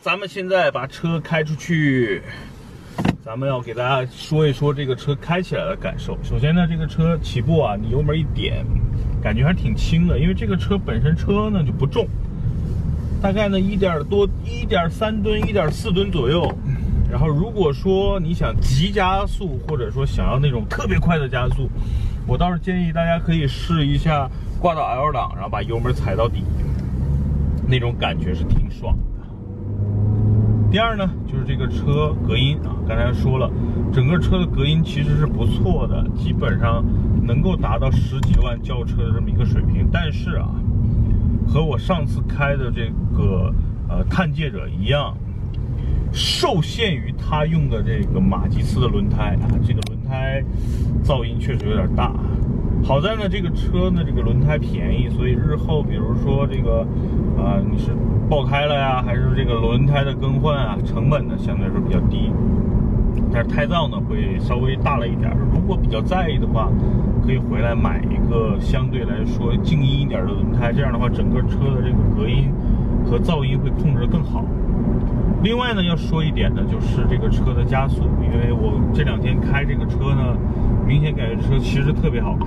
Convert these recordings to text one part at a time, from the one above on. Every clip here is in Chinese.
咱们现在把车开出去，咱们要给大家说一说这个车开起来的感受。首先呢，这个车起步啊，你油门一点，感觉还挺轻的，因为这个车本身车呢就不重，大概呢一点多、一点三吨、一点四吨左右。然后如果说你想急加速，或者说想要那种特别快的加速，我倒是建议大家可以试一下挂到 L 档，然后把油门踩到底，那种感觉是挺爽的。第二呢，就是这个车隔音啊，刚才说了，整个车的隔音其实是不错的，基本上能够达到十几万轿车的这么一个水平。但是啊，和我上次开的这个呃探界者一样。受限于它用的这个马吉斯的轮胎啊，这个轮胎噪音确实有点大。好在呢，这个车呢，这个轮胎便宜，所以日后比如说这个啊，你是爆开了呀，还是这个轮胎的更换啊，成本呢相对来说比较低。但是胎噪呢会稍微大了一点。如果比较在意的话，可以回来买一个相对来说静音一点的轮胎，这样的话整个车的这个隔音和噪音会控制得更好。另外呢，要说一点呢，就是这个车的加速，因为我这两天开这个车呢，明显感觉车其实特别好开。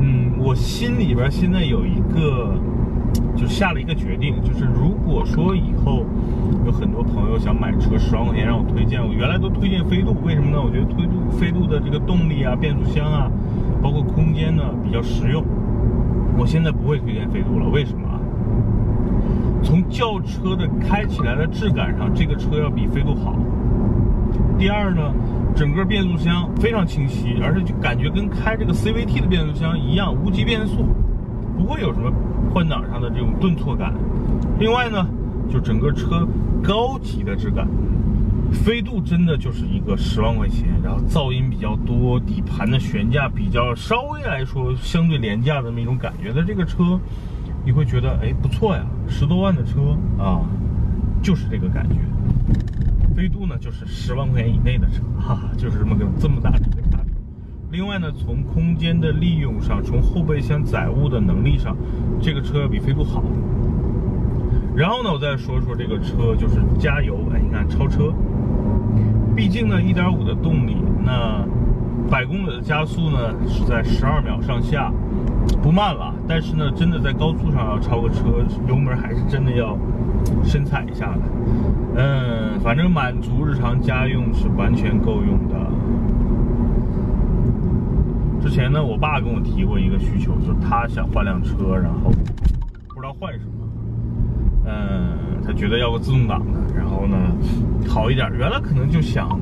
嗯，我心里边现在有一个，就下了一个决定，就是如果说以后有很多朋友想买车，十万块钱让我推荐，我原来都推荐飞度，为什么呢？我觉得推度飞度的这个动力啊、变速箱啊，包括空间呢比较实用。我现在不会推荐飞度了，为什么？从轿车的开起来的质感上，这个车要比飞度好。第二呢，整个变速箱非常清晰，而且就感觉跟开这个 CVT 的变速箱一样，无级变速，不会有什么换挡上的这种顿挫感。另外呢，就整个车高级的质感，飞度真的就是一个十万块钱，然后噪音比较多，底盘的悬架比较稍微来说相对廉价的那么一种感觉的这个车。你会觉得哎不错呀，十多万的车啊，就是这个感觉。飞度呢就是十万块钱以内的车，哈哈，就是这么个这么大的一个差别。另外呢，从空间的利用上，从后备箱载物的能力上，这个车要比飞度好。然后呢，我再说说这个车就是加油，哎，你看超车，毕竟呢1.5的动力，那百公里的加速呢是在十二秒上下。不慢了，但是呢，真的在高速上要超个车，油门还是真的要深踩一下的。嗯，反正满足日常家用是完全够用的。之前呢，我爸跟我提过一个需求，就是他想换辆车，然后不知道换什么。嗯，他觉得要个自动挡的，然后呢好一点。原来可能就想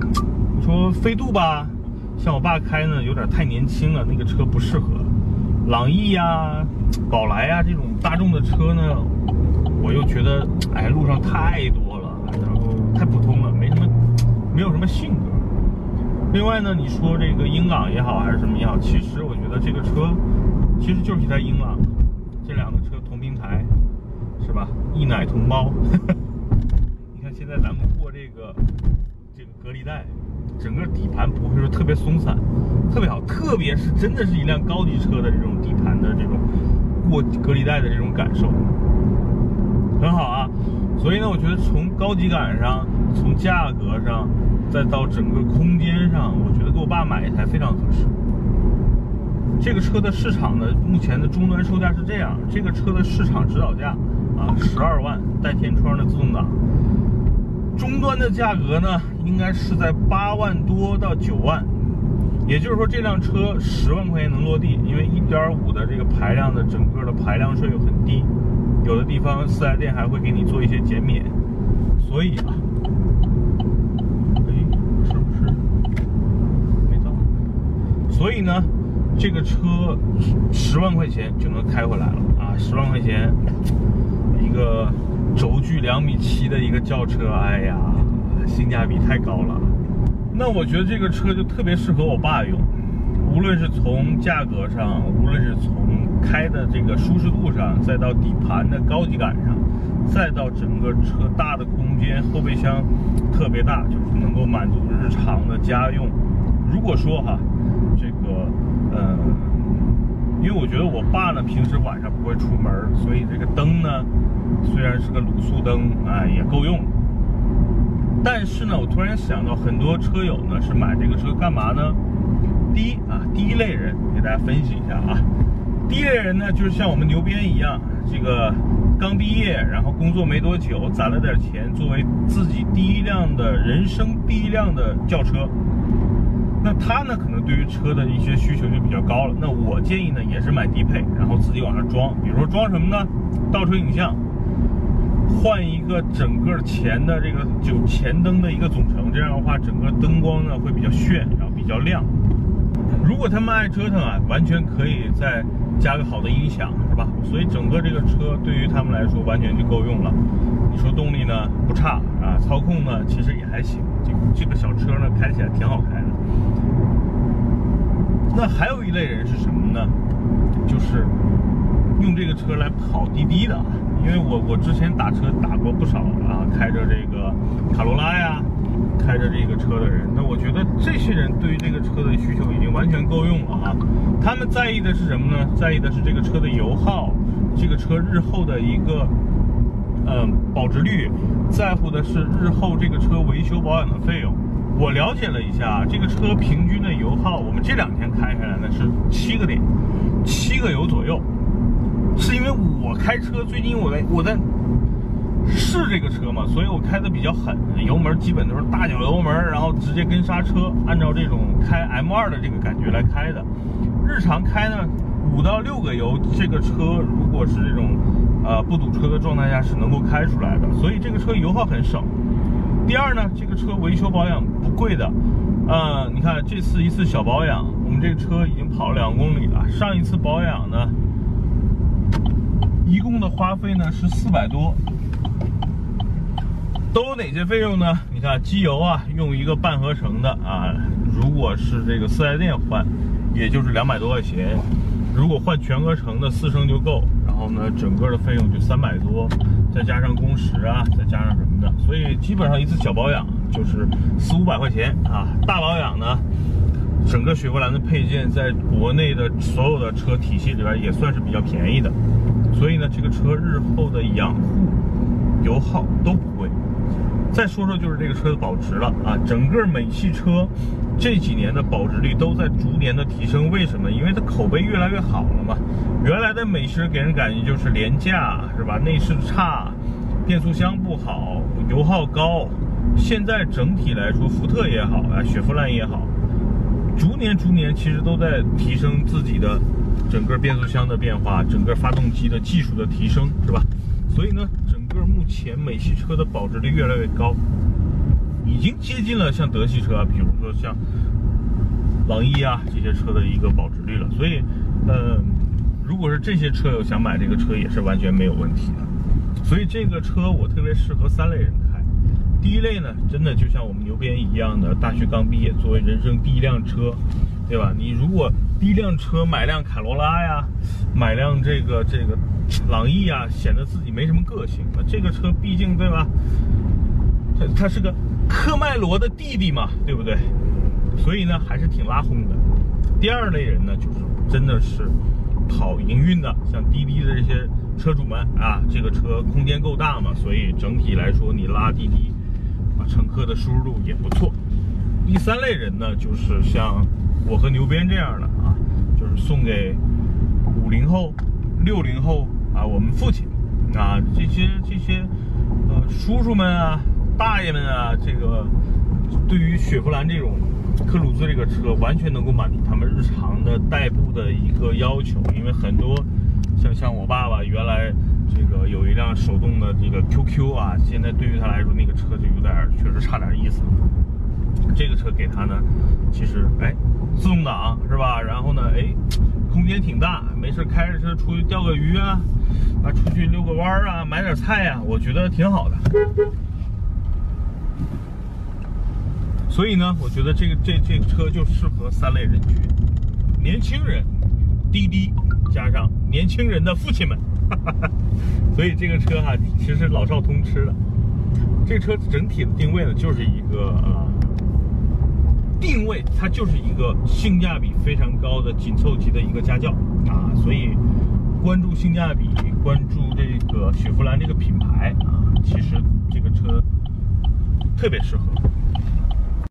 说飞度吧，像我爸开呢有点太年轻了，那个车不适合。朗逸呀、宝来呀这种大众的车呢，我又觉得哎路上太多了，然后太普通了，没什么，没有什么性格。另外呢，你说这个英朗也好还是什么也好，其实我觉得这个车其实就是一台英朗，这两个车同平台，是吧？一奶同胞。你看现在咱们过这个这个隔离带。整个底盘不会说特别松散，特别好，特别是真的是一辆高级车的这种底盘的这种过隔离带的这种感受，很好啊。所以呢，我觉得从高级感上，从价格上，再到整个空间上，我觉得给我爸买一台非常合适。这个车的市场呢，目前的终端售价是这样，这个车的市场指导价啊，十二万带天窗的自动挡。终端的价格呢，应该是在八万多到九万，也就是说这辆车十万块钱能落地，因为一点五的这个排量的整个的排量税又很低，有的地方四 S 店还会给你做一些减免，所以啊，哎，是不是没到？所以呢，这个车十万块钱就能开回来了啊，十万块钱一个。轴距两米七的一个轿车，哎呀，性价比太高了。那我觉得这个车就特别适合我爸用，无论是从价格上，无论是从开的这个舒适度上，再到底盘的高级感上，再到整个车大的空间，后备箱特别大，就是能够满足日常的家用。如果说哈，这个，呃，因为我觉得我爸呢平时晚上不会出门，所以这个灯呢。虽然是个卤素灯，啊，也够用。但是呢，我突然想到，很多车友呢是买这个车干嘛呢？第一啊，第一类人给大家分析一下啊。第一类人呢，就是像我们牛鞭一样，这个刚毕业，然后工作没多久，攒了点钱，作为自己第一辆的人生第一辆的轿车。那他呢，可能对于车的一些需求就比较高了。那我建议呢，也是买低配，然后自己往上装。比如说装什么呢？倒车影像，换一个整个前的这个就前灯的一个总成，这样的话，整个灯光呢会比较炫，然后比较亮。如果他们爱折腾啊，完全可以再加个好的音响，是吧？所以整个这个车对于他们来说完全就够用了。你说动力呢不差啊，操控呢其实也还行。这这个小车呢开起来挺好开的。那还有一类人是什么呢？就是用这个车来跑滴滴的。因为我我之前打车打过不少啊，开着这个卡罗拉呀。开着这个车的人，那我觉得这些人对于这个车的需求已经完全够用了啊。他们在意的是什么呢？在意的是这个车的油耗，这个车日后的一个嗯保值率，在乎的是日后这个车维修保养的费用。我了解了一下，这个车平均的油耗，我们这两天开下来呢是七个点，七个油左右。是因为我开车最近我在我在。试这个车嘛，所以我开的比较狠，油门基本都是大脚油门，然后直接跟刹车，按照这种开 M2 的这个感觉来开的。日常开呢，五到六个油，这个车如果是这种呃不堵车的状态下是能够开出来的，所以这个车油耗很省。第二呢，这个车维修保养不贵的，呃，你看这次一次小保养，我们这个车已经跑了两公里了，上一次保养呢，一共的花费呢是四百多。都有哪些费用呢？你看，机油啊，用一个半合成的啊，如果是这个四 S 店换，也就是两百多块钱；如果换全合成的四升就够。然后呢，整个的费用就三百多，再加上工时啊，再加上什么的，所以基本上一次小保养就是四五百块钱啊。大保养呢，整个雪佛兰的配件在国内的所有的车体系里边也算是比较便宜的，所以呢，这个车日后的养护、油耗都不贵。再说说就是这个车的保值了啊，整个美系车这几年的保值率都在逐年的提升，为什么？因为它口碑越来越好了嘛。原来的美系给人感觉就是廉价，是吧？内饰差，变速箱不好，油耗高。现在整体来说，福特也好啊，雪佛兰也好，逐年逐年其实都在提升自己的整个变速箱的变化，整个发动机的技术的提升，是吧？所以呢，整个目前美系车的保值率越来越高，已经接近了像德系车啊，比如说像朗逸啊这些车的一个保值率了。所以，呃，如果是这些车友想买这个车，也是完全没有问题的。所以这个车我特别适合三类人。第一类呢，真的就像我们牛鞭一样的大学刚毕业，作为人生第一辆车，对吧？你如果第一辆车买辆卡罗拉呀，买辆这个这个。朗逸啊，显得自己没什么个性。那这个车毕竟对吧？它它是个科迈罗的弟弟嘛，对不对？所以呢，还是挺拉轰的。第二类人呢，就是真的是跑营运的，像滴滴的这些车主们啊，这个车空间够大嘛，所以整体来说你拉滴滴啊，乘客的舒适度也不错。第三类人呢，就是像我和牛鞭这样的啊，就是送给五零后、六零后。啊，我们父亲，啊，这些这些，呃，叔叔们啊，大爷们啊，这个对于雪佛兰这种科鲁兹这个车，完全能够满足他们日常的代步的一个要求。因为很多像像我爸爸原来这个有一辆手动的这个 QQ 啊，现在对于他来说，那个车就有点确实差点意思。这个车给他呢，其实哎，自动挡是吧？然后呢，哎，空间挺大，没事开着车出去钓个鱼啊。啊，出去遛个弯啊，买点菜呀，我觉得挺好的。所以呢，我觉得这个这这个车就适合三类人群：年轻人、滴滴，加上年轻人的父亲们。哈哈哈所以这个车哈，其实老少通吃的。这个车整体的定位呢，就是一个呃，定位它就是一个性价比非常高的紧凑级的一个家轿啊，所以。关注性价比，关注这个雪佛兰这个品牌啊，其实这个车特别适合。